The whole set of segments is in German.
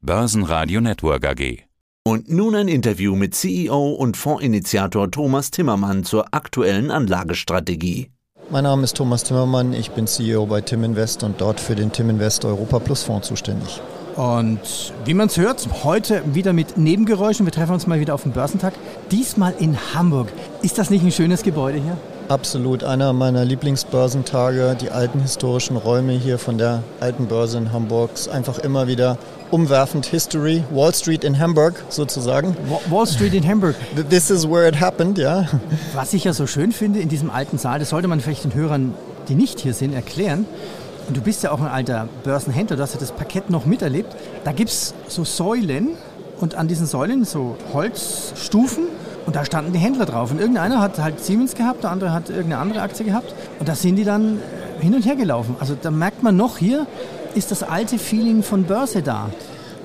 Börsenradio Network AG. Und nun ein Interview mit CEO und Fondsinitiator Thomas Timmermann zur aktuellen Anlagestrategie. Mein Name ist Thomas Timmermann, ich bin CEO bei Tim Invest und dort für den Tim Invest Europa Plus Fonds zuständig. Und wie man es hört, heute wieder mit Nebengeräuschen. Wir treffen uns mal wieder auf dem Börsentag. Diesmal in Hamburg. Ist das nicht ein schönes Gebäude hier? Absolut einer meiner Lieblingsbörsentage. Die alten historischen Räume hier von der alten Börse in Hamburg. Ist einfach immer wieder umwerfend History. Wall Street in Hamburg sozusagen. Wall Street in Hamburg. This is where it happened, ja. Was ich ja so schön finde in diesem alten Saal, das sollte man vielleicht den Hörern, die nicht hier sind, erklären. Und du bist ja auch ein alter Börsenhändler, du hast ja das Parkett noch miterlebt. Da gibt es so Säulen und an diesen Säulen so Holzstufen und da standen die Händler drauf. Und irgendeiner hat halt Siemens gehabt, der andere hat irgendeine andere Aktie gehabt. Und da sind die dann äh, hin und her gelaufen. Also da merkt man noch hier, ist das alte Feeling von Börse da.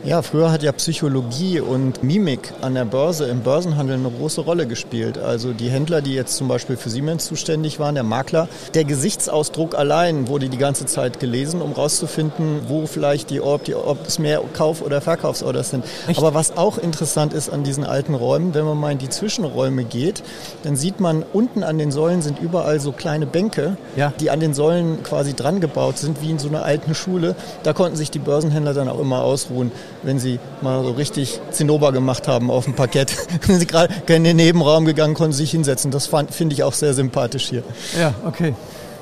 Ja, früher hat ja Psychologie und Mimik an der Börse im Börsenhandel eine große Rolle gespielt. Also die Händler, die jetzt zum Beispiel für Siemens zuständig waren, der Makler, der Gesichtsausdruck allein wurde die ganze Zeit gelesen, um rauszufinden, wo vielleicht die, ob, die, ob es mehr Kauf- oder Verkaufsorders sind. Echt? Aber was auch interessant ist an diesen alten Räumen, wenn man mal in die Zwischenräume geht, dann sieht man unten an den Säulen sind überall so kleine Bänke, ja. die an den Säulen quasi dran gebaut sind, wie in so einer alten Schule. Da konnten sich die Börsenhändler dann auch immer ausruhen wenn sie mal so richtig Zinnober gemacht haben auf dem Parkett. wenn sie gerade in den Nebenraum gegangen, konnten sich hinsetzen. Das finde ich auch sehr sympathisch hier. Ja, okay.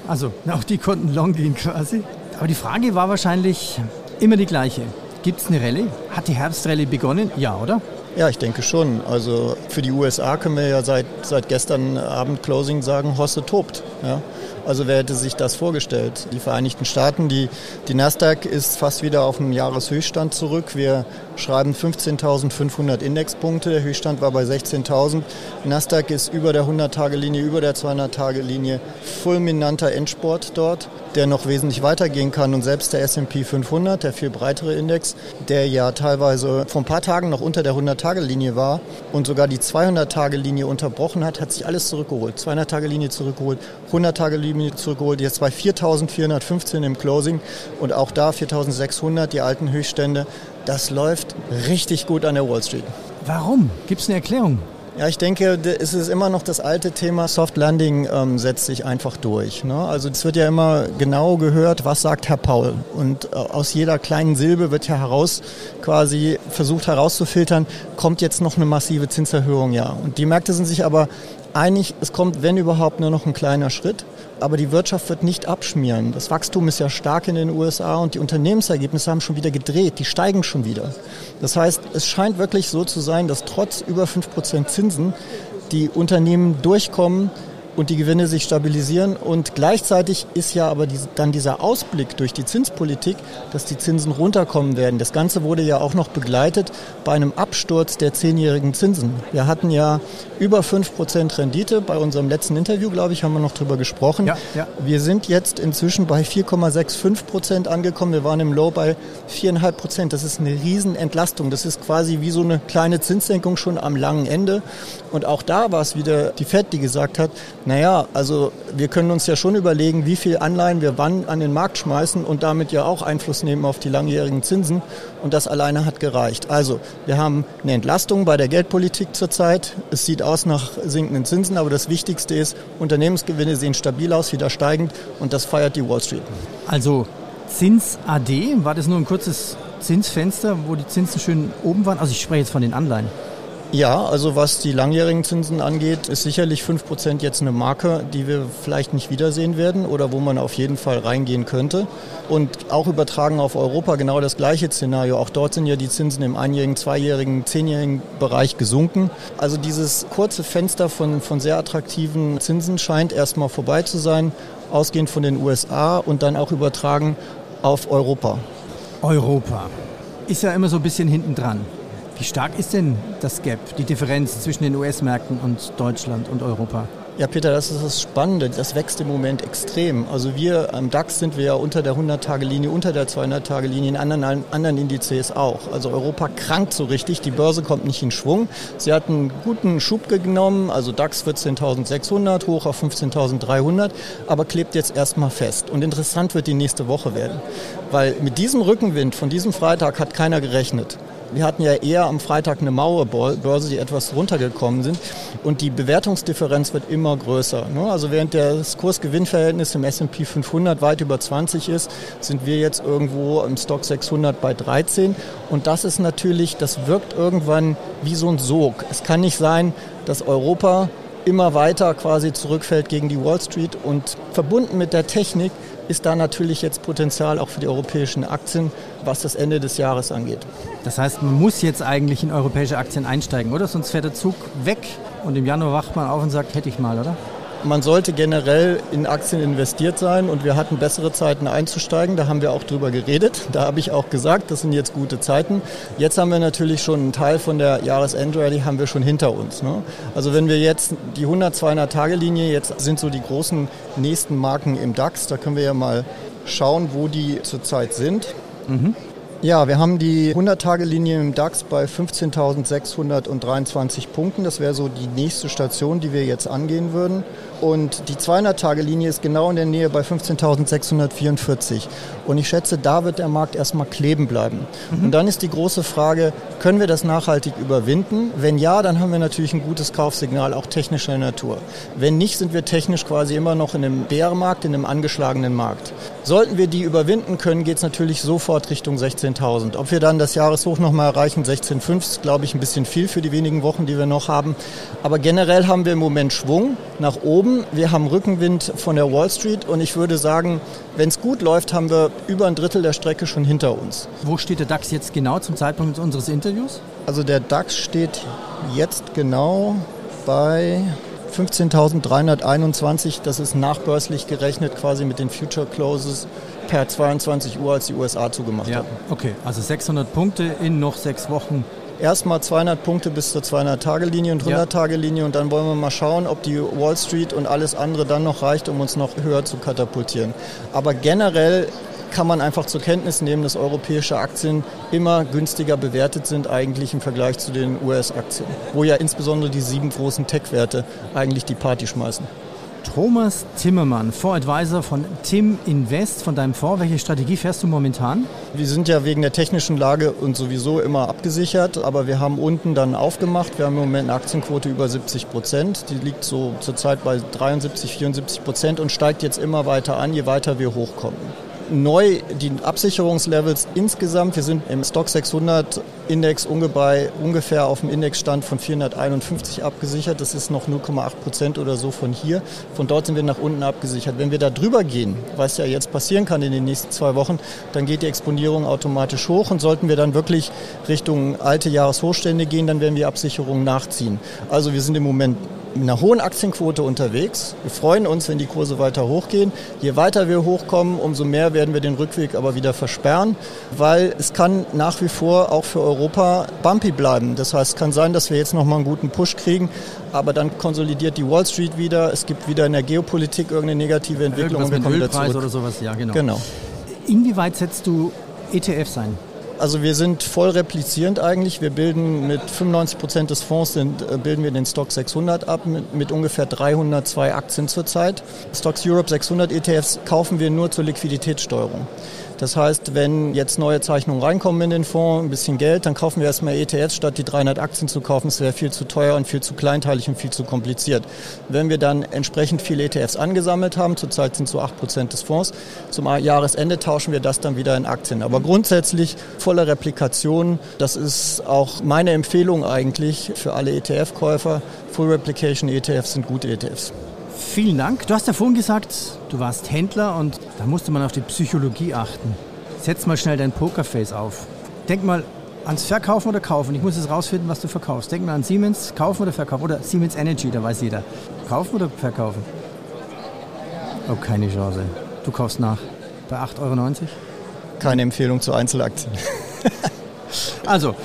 Also, auch die konnten long gehen quasi. Aber die Frage war wahrscheinlich immer die gleiche. Gibt es eine Rallye? Hat die Herbstrallye begonnen? Ja, oder? Ja, ich denke schon. Also für die USA können wir ja seit, seit gestern Abend Closing sagen, Hosse tobt. Ja? Also wer hätte sich das vorgestellt? Die Vereinigten Staaten, die, die Nasdaq ist fast wieder auf dem Jahreshöchststand zurück. Wir schreiben 15.500 Indexpunkte. Der Höchststand war bei 16.000. Nasdaq ist über der 100-Tage-Linie, über der 200-Tage-Linie. Fulminanter Endsport dort, der noch wesentlich weitergehen kann. Und selbst der S&P 500, der viel breitere Index, der ja teilweise vor ein paar Tagen noch unter der 100-Tage-Linie war und sogar die 200-Tage-Linie unterbrochen hat, hat sich alles zurückgeholt. 200-Tage-Linie zurückgeholt, 100-Tage-Linie Linie zurückgeholt. Jetzt bei 4.415 im Closing und auch da 4.600, die alten Höchststände. Das läuft richtig gut an der Wall Street. Warum? Gibt es eine Erklärung? Ja, ich denke, es ist immer noch das alte Thema Soft Landing ähm, setzt sich einfach durch. Ne? Also es wird ja immer genau gehört, was sagt Herr Paul. Und äh, aus jeder kleinen Silbe wird ja heraus quasi versucht herauszufiltern, kommt jetzt noch eine massive Zinserhöhung, ja. Und die Märkte sind sich aber einig, es kommt, wenn überhaupt, nur noch ein kleiner Schritt aber die Wirtschaft wird nicht abschmieren. Das Wachstum ist ja stark in den USA und die Unternehmensergebnisse haben schon wieder gedreht, die steigen schon wieder. Das heißt, es scheint wirklich so zu sein, dass trotz über 5% Zinsen die Unternehmen durchkommen, und die Gewinne sich stabilisieren. Und gleichzeitig ist ja aber diese, dann dieser Ausblick durch die Zinspolitik, dass die Zinsen runterkommen werden. Das Ganze wurde ja auch noch begleitet bei einem Absturz der zehnjährigen Zinsen. Wir hatten ja über 5% Rendite. Bei unserem letzten Interview, glaube ich, haben wir noch drüber gesprochen. Ja, ja. Wir sind jetzt inzwischen bei 4,65% angekommen. Wir waren im Low bei 4,5%. Das ist eine Riesenentlastung. Das ist quasi wie so eine kleine Zinssenkung schon am langen Ende. Und auch da war es wieder die FED, die gesagt hat, naja, also wir können uns ja schon überlegen, wie viel Anleihen wir wann an den Markt schmeißen und damit ja auch Einfluss nehmen auf die langjährigen Zinsen. Und das alleine hat gereicht. Also wir haben eine Entlastung bei der Geldpolitik zurzeit. Es sieht aus nach sinkenden Zinsen, aber das Wichtigste ist, Unternehmensgewinne sehen stabil aus, wieder steigend und das feiert die Wall Street. Also Zins AD, war das nur ein kurzes Zinsfenster, wo die Zinsen schön oben waren? Also ich spreche jetzt von den Anleihen. Ja, also was die langjährigen Zinsen angeht, ist sicherlich 5% jetzt eine Marke, die wir vielleicht nicht wiedersehen werden oder wo man auf jeden Fall reingehen könnte. Und auch übertragen auf Europa genau das gleiche Szenario. Auch dort sind ja die Zinsen im einjährigen, zweijährigen, zehnjährigen Bereich gesunken. Also dieses kurze Fenster von, von sehr attraktiven Zinsen scheint erstmal vorbei zu sein, ausgehend von den USA und dann auch übertragen auf Europa. Europa ist ja immer so ein bisschen hinten dran. Wie stark ist denn das Gap, die Differenz zwischen den US-Märkten und Deutschland und Europa? Ja, Peter, das ist das Spannende. Das wächst im Moment extrem. Also wir am DAX sind wir ja unter der 100-Tage-Linie, unter der 200-Tage-Linie, in anderen, anderen Indizes auch. Also Europa krankt so richtig, die Börse kommt nicht in Schwung. Sie hat einen guten Schub genommen, also DAX 14.600 hoch auf 15.300, aber klebt jetzt erstmal fest. Und interessant wird die nächste Woche werden, weil mit diesem Rückenwind von diesem Freitag hat keiner gerechnet. Wir hatten ja eher am Freitag eine Mauerbörse, die etwas runtergekommen sind. Und die Bewertungsdifferenz wird immer größer. Ne? Also während das Kursgewinnverhältnis im S&P 500 weit über 20 ist, sind wir jetzt irgendwo im Stock 600 bei 13. Und das ist natürlich, das wirkt irgendwann wie so ein Sog. Es kann nicht sein, dass Europa immer weiter quasi zurückfällt gegen die Wall Street und verbunden mit der Technik ist da natürlich jetzt Potenzial auch für die europäischen Aktien, was das Ende des Jahres angeht. Das heißt, man muss jetzt eigentlich in europäische Aktien einsteigen, oder? Sonst fährt der Zug weg und im Januar wacht man auf und sagt, hätte ich mal, oder? Man sollte generell in Aktien investiert sein und wir hatten bessere Zeiten einzusteigen. Da haben wir auch drüber geredet. Da habe ich auch gesagt, das sind jetzt gute Zeiten. Jetzt haben wir natürlich schon einen Teil von der Jahresendrally haben wir schon hinter uns. Ne? Also wenn wir jetzt die 100, 200 Tage Linie, jetzt sind so die großen nächsten Marken im DAX. Da können wir ja mal schauen, wo die zurzeit sind. Mhm. Ja, wir haben die 100-Tage-Linie im DAX bei 15.623 Punkten. Das wäre so die nächste Station, die wir jetzt angehen würden. Und die 200-Tage-Linie ist genau in der Nähe bei 15.644. Und ich schätze, da wird der Markt erstmal kleben bleiben. Mhm. Und dann ist die große Frage, können wir das nachhaltig überwinden? Wenn ja, dann haben wir natürlich ein gutes Kaufsignal, auch technischer Natur. Wenn nicht, sind wir technisch quasi immer noch in einem Bärenmarkt, in einem angeschlagenen Markt. Sollten wir die überwinden können, geht es natürlich sofort Richtung 16.000. Ob wir dann das Jahreshoch nochmal erreichen, 16.5, ist, glaube ich, ein bisschen viel für die wenigen Wochen, die wir noch haben. Aber generell haben wir im Moment Schwung nach oben. Wir haben Rückenwind von der Wall Street und ich würde sagen, wenn es gut läuft, haben wir über ein Drittel der Strecke schon hinter uns. Wo steht der DAX jetzt genau zum Zeitpunkt unseres Interviews? Also der DAX steht jetzt genau bei 15.321. Das ist nachbörslich gerechnet quasi mit den Future Closes per 22 Uhr, als die USA zugemacht ja, haben. Okay, also 600 Punkte in noch sechs Wochen erstmal 200 Punkte bis zur 200-Tage-Linie und 100-Tage-Linie und dann wollen wir mal schauen, ob die Wall Street und alles andere dann noch reicht, um uns noch höher zu katapultieren. Aber generell kann man einfach zur Kenntnis nehmen, dass europäische Aktien immer günstiger bewertet sind eigentlich im Vergleich zu den US-Aktien, wo ja insbesondere die sieben großen Tech-Werte eigentlich die Party schmeißen. Thomas Zimmermann, Fondsadvisor von Tim Invest, von deinem Fonds. Welche Strategie fährst du momentan? Wir sind ja wegen der technischen Lage und sowieso immer abgesichert, aber wir haben unten dann aufgemacht. Wir haben im Moment eine Aktienquote über 70 Prozent. Die liegt so zurzeit bei 73, 74 Prozent und steigt jetzt immer weiter an, je weiter wir hochkommen neu die Absicherungslevels insgesamt. Wir sind im Stock 600 Index ungefähr auf dem Indexstand von 451 abgesichert. Das ist noch 0,8 Prozent oder so von hier. Von dort sind wir nach unten abgesichert. Wenn wir da drüber gehen, was ja jetzt passieren kann in den nächsten zwei Wochen, dann geht die Exponierung automatisch hoch und sollten wir dann wirklich Richtung alte Jahreshochstände gehen, dann werden wir Absicherungen nachziehen. Also wir sind im Moment mit einer hohen Aktienquote unterwegs. Wir freuen uns, wenn die Kurse weiter hochgehen. Je weiter wir hochkommen, umso mehr werden wir den Rückweg aber wieder versperren, weil es kann nach wie vor auch für Europa bumpy bleiben. Das heißt, es kann sein, dass wir jetzt nochmal einen guten Push kriegen, aber dann konsolidiert die Wall Street wieder. Es gibt wieder in der Geopolitik irgendeine negative Entwicklung und wir kommen wieder zurück. oder sowas, ja genau. genau. Inwieweit setzt du ETFs ein? Also wir sind voll replizierend eigentlich. Wir bilden mit 95 Prozent des Fonds sind, äh, bilden wir den Stock 600 ab mit, mit ungefähr 302 Aktien zurzeit. Stocks Europe 600 ETFs kaufen wir nur zur Liquiditätssteuerung. Das heißt, wenn jetzt neue Zeichnungen reinkommen in den Fonds, ein bisschen Geld, dann kaufen wir erstmal ETFs, statt die 300 Aktien zu kaufen. Das wäre viel zu teuer und viel zu kleinteilig und viel zu kompliziert. Wenn wir dann entsprechend viele ETFs angesammelt haben, zurzeit sind es so 8% des Fonds, zum Jahresende tauschen wir das dann wieder in Aktien. Aber grundsätzlich volle Replikation, das ist auch meine Empfehlung eigentlich für alle ETF-Käufer. Full Replication ETFs sind gute ETFs. Vielen Dank. Du hast ja vorhin gesagt, du warst Händler und da musste man auf die Psychologie achten. Setz mal schnell dein Pokerface auf. Denk mal ans Verkaufen oder Kaufen. Ich muss jetzt rausfinden, was du verkaufst. Denk mal an Siemens, kaufen oder verkaufen. Oder Siemens Energy, da weiß jeder. Kaufen oder verkaufen? Oh, keine Chance. Du kaufst nach. Bei 8,90 Euro? Keine Empfehlung zu Einzelaktien. also,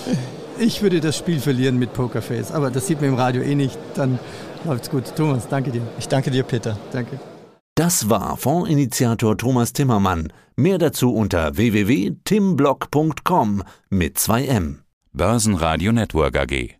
ich würde das Spiel verlieren mit Pokerface, aber das sieht man im Radio eh nicht. Dann Läuft's gut. Thomas, danke dir. Ich danke dir, Peter. Danke. Das war Fondsinitiator Thomas Timmermann. Mehr dazu unter www.timblock.com mit 2M. Börsenradio Network AG.